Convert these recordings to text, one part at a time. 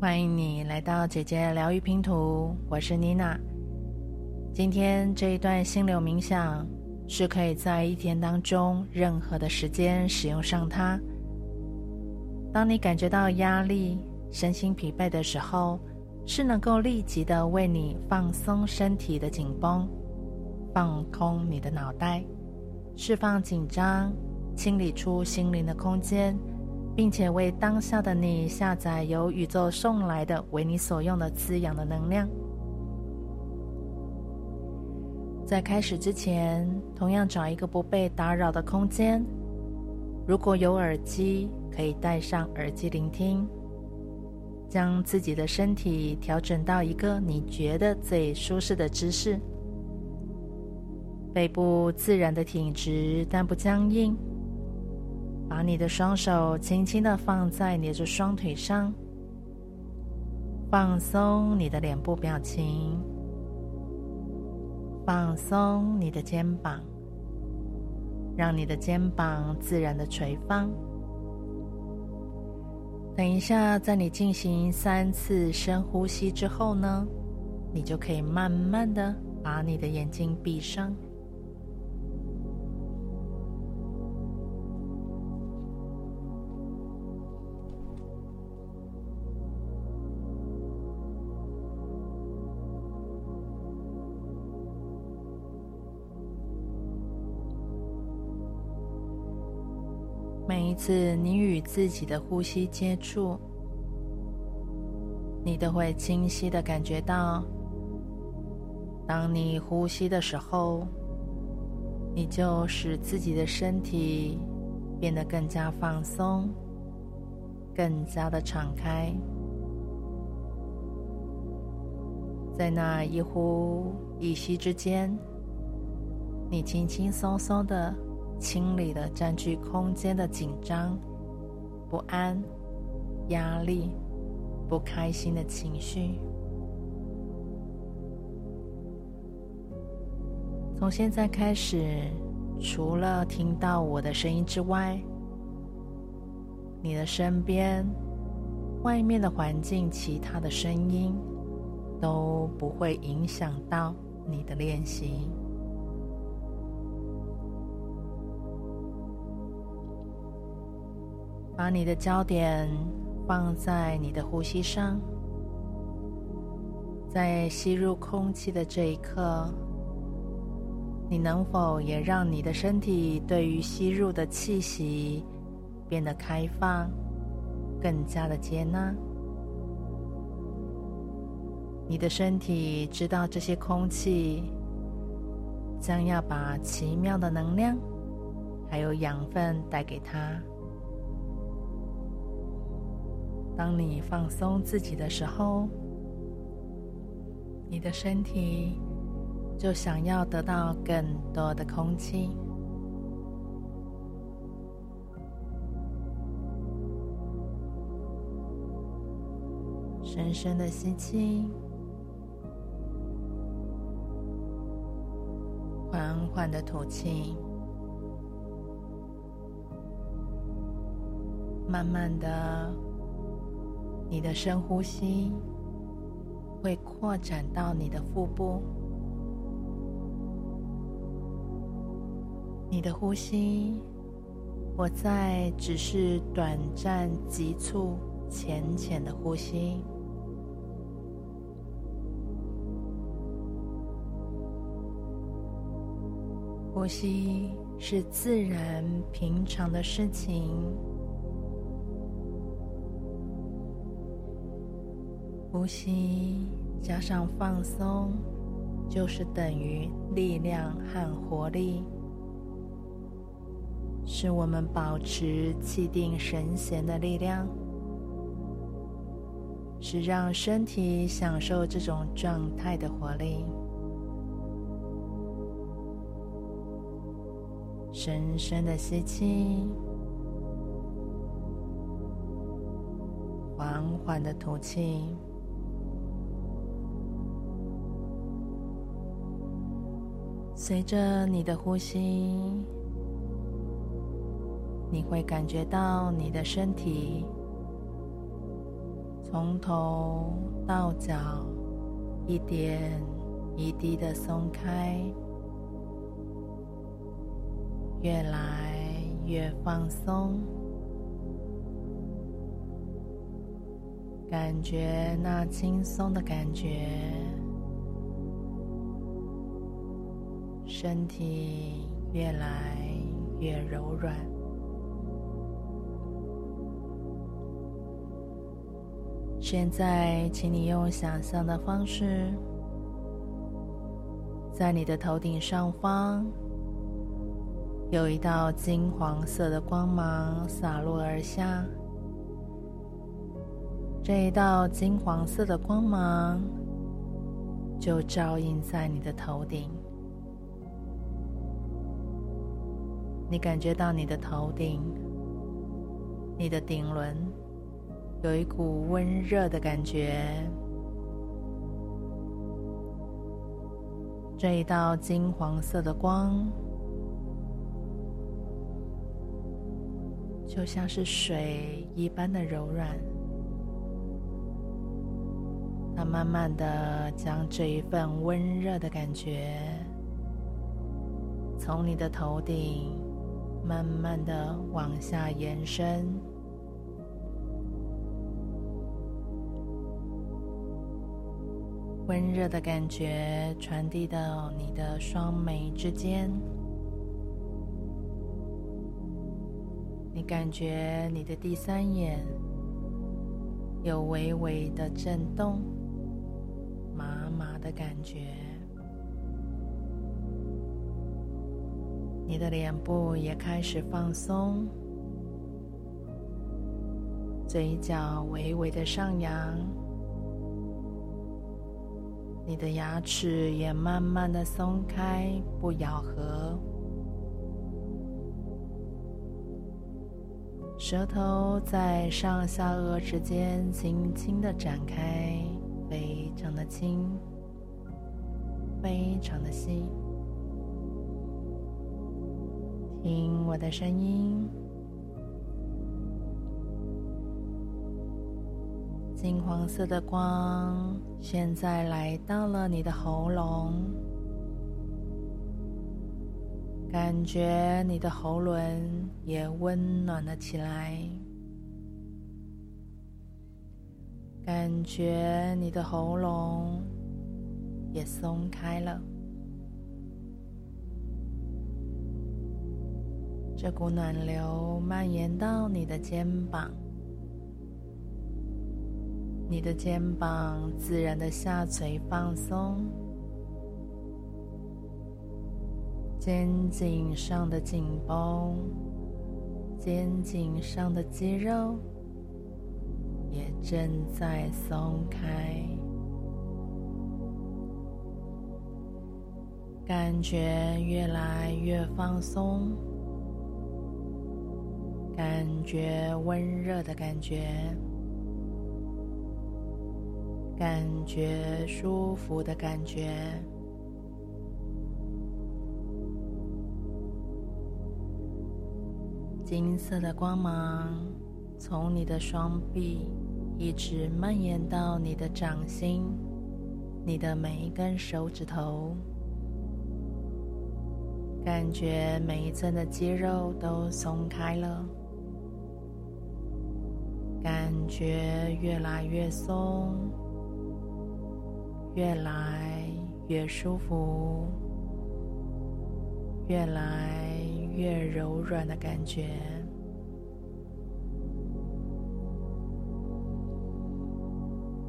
欢迎你来到姐姐疗愈拼图，我是妮娜。今天这一段心流冥想是可以在一天当中任何的时间使用上它。当你感觉到压力、身心疲惫的时候，是能够立即的为你放松身体的紧绷，放空你的脑袋，释放紧张，清理出心灵的空间。并且为当下的你下载由宇宙送来的为你所用的滋养的能量。在开始之前，同样找一个不被打扰的空间。如果有耳机，可以戴上耳机聆听。将自己的身体调整到一个你觉得最舒适的姿势，背部自然的挺直，但不僵硬。把你的双手轻轻的放在你的双腿上，放松你的脸部表情，放松你的肩膀，让你的肩膀自然的垂放。等一下，在你进行三次深呼吸之后呢，你就可以慢慢的把你的眼睛闭上。次你与自己的呼吸接触，你都会清晰的感觉到，当你呼吸的时候，你就使自己的身体变得更加放松，更加的敞开。在那一呼一吸之间，你轻轻松松的。清理了占据空间的紧张、不安、压力、不开心的情绪。从现在开始，除了听到我的声音之外，你的身边、外面的环境、其他的声音都不会影响到你的练习。把你的焦点放在你的呼吸上，在吸入空气的这一刻，你能否也让你的身体对于吸入的气息变得开放，更加的接纳？你的身体知道这些空气将要把奇妙的能量还有养分带给它。当你放松自己的时候，你的身体就想要得到更多的空气。深深的吸气，缓缓的吐气，慢慢的。你的深呼吸会扩展到你的腹部，你的呼吸不再只是短暂、急促、浅浅的呼吸，呼吸是自然平常的事情。呼吸加上放松，就是等于力量和活力，是我们保持气定神闲的力量，是让身体享受这种状态的活力。深深的吸气，缓缓的吐气。随着你的呼吸，你会感觉到你的身体从头到脚一点一滴的松开，越来越放松，感觉那轻松的感觉，身体越来越柔软。现在，请你用想象的方式，在你的头顶上方有一道金黄色的光芒洒落而下。这一道金黄色的光芒就照映在你的头顶，你感觉到你的头顶，你的顶轮。有一股温热的感觉，这一道金黄色的光，就像是水一般的柔软。它慢慢的将这一份温热的感觉，从你的头顶慢慢的往下延伸。温热的感觉传递到你的双眉之间，你感觉你的第三眼有微微的震动，麻麻的感觉，你的脸部也开始放松，嘴角微微的上扬。你的牙齿也慢慢的松开，不咬合。舌头在上下颚之间轻轻的展开，非常的轻，非常的细。听我的声音。金黄色的光现在来到了你的喉咙，感觉你的喉咙也温暖了起来，感觉你的喉咙也松开了。这股暖流蔓延到你的肩膀。你的肩膀自然的下垂放松，肩颈上的紧绷，肩颈上的肌肉也正在松开，感觉越来越放松，感觉温热的感觉。感觉舒服的感觉，金色的光芒从你的双臂一直蔓延到你的掌心，你的每一根手指头，感觉每一寸的肌肉都松开了，觉越来越松。越来越舒服，越来越柔软的感觉。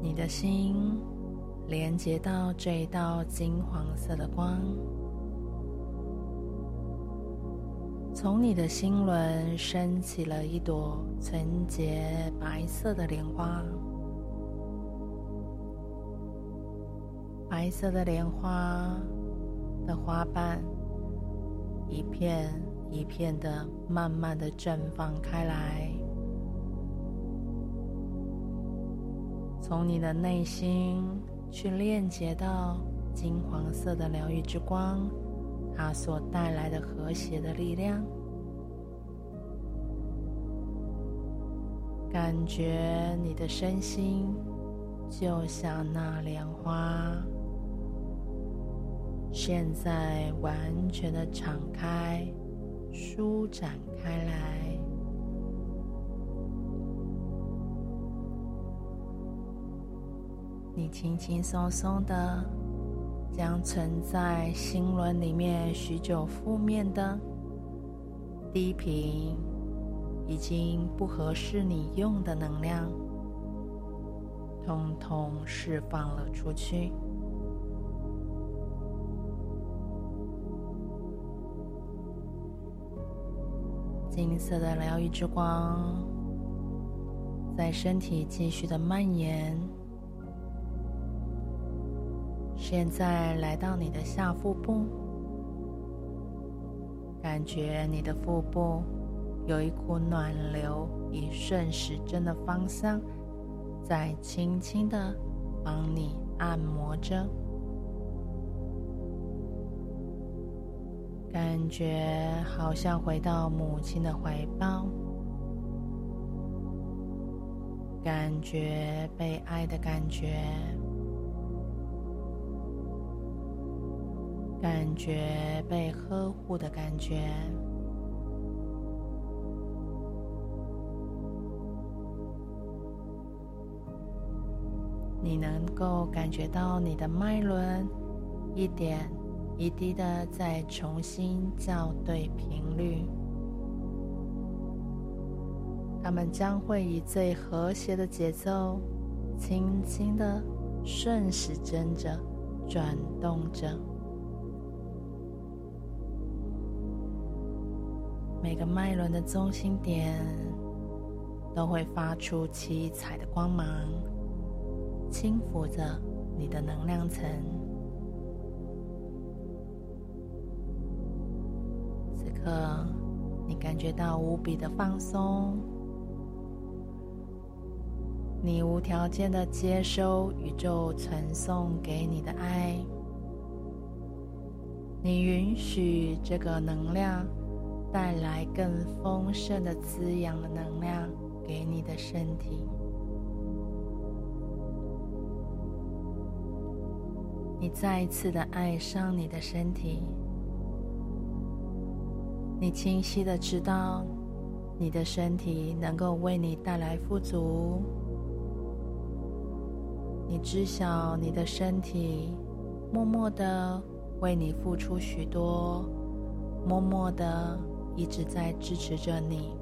你的心连接到这一道金黄色的光，从你的心轮升起了一朵纯洁白色的莲花。白色的莲花的花瓣，一片一片的慢慢的绽放开来，从你的内心去链接到金黄色的疗愈之光，它所带来的和谐的力量。感觉你的身心就像那莲花，现在完全的敞开、舒展开来。你轻轻松松的将存在心轮里面许久负面的、低频、已经不合适你用的能量，通通释放了出去。金色的疗愈之光在身体继续的蔓延。现在来到你的下腹部，感觉你的腹部有一股暖流，以顺时针的方向在轻轻的帮你按摩着，感觉好像回到母亲的怀抱，感觉被爱的感觉。感觉被呵护的感觉，你能够感觉到你的脉轮一点一滴的在重新校对频率，它们将会以最和谐的节奏，轻轻的顺时针着转动着。每个脉轮的中心点都会发出七彩的光芒，轻抚着你的能量层。此刻，你感觉到无比的放松，你无条件的接收宇宙传送给你的爱，你允许这个能量。带来更丰盛的滋养的能量给你的身体。你再一次的爱上你的身体。你清晰的知道，你的身体能够为你带来富足。你知晓你的身体默默的为你付出许多，默默的。一直在支持着你。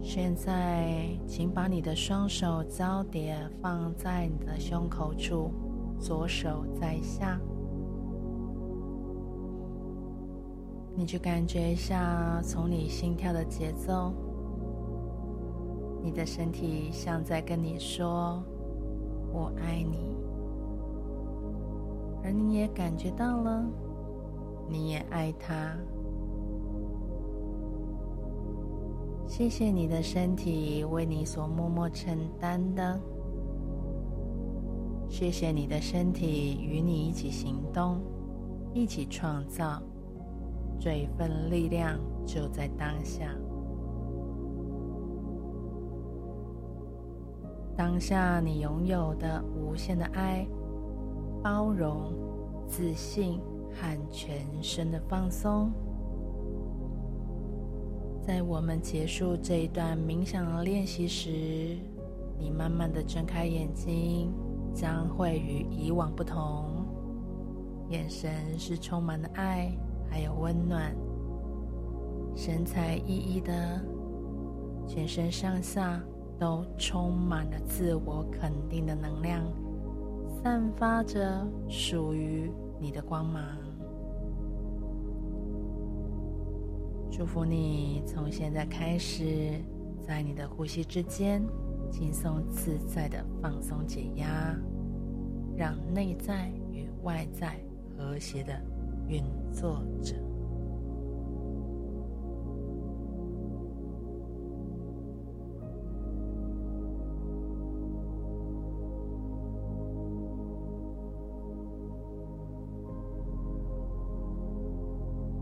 现在，请把你的双手交叠放在你的胸口处，左手在下。你去感觉一下，从你心跳的节奏，你的身体像在跟你说：“我爱你。”而你也感觉到了，你也爱他。谢谢你的身体为你所默默承担的，谢谢你的身体与你一起行动，一起创造，这一份力量就在当下。当下你拥有的无限的爱。包容、自信和全身的放松。在我们结束这一段冥想的练习时，你慢慢的睁开眼睛，将会与以往不同。眼神是充满了爱，还有温暖。神采奕奕的，全身上下都充满了自我肯定的能量。散发着属于你的光芒。祝福你从现在开始，在你的呼吸之间轻松自在的放松解压，让内在与外在和谐的运作着。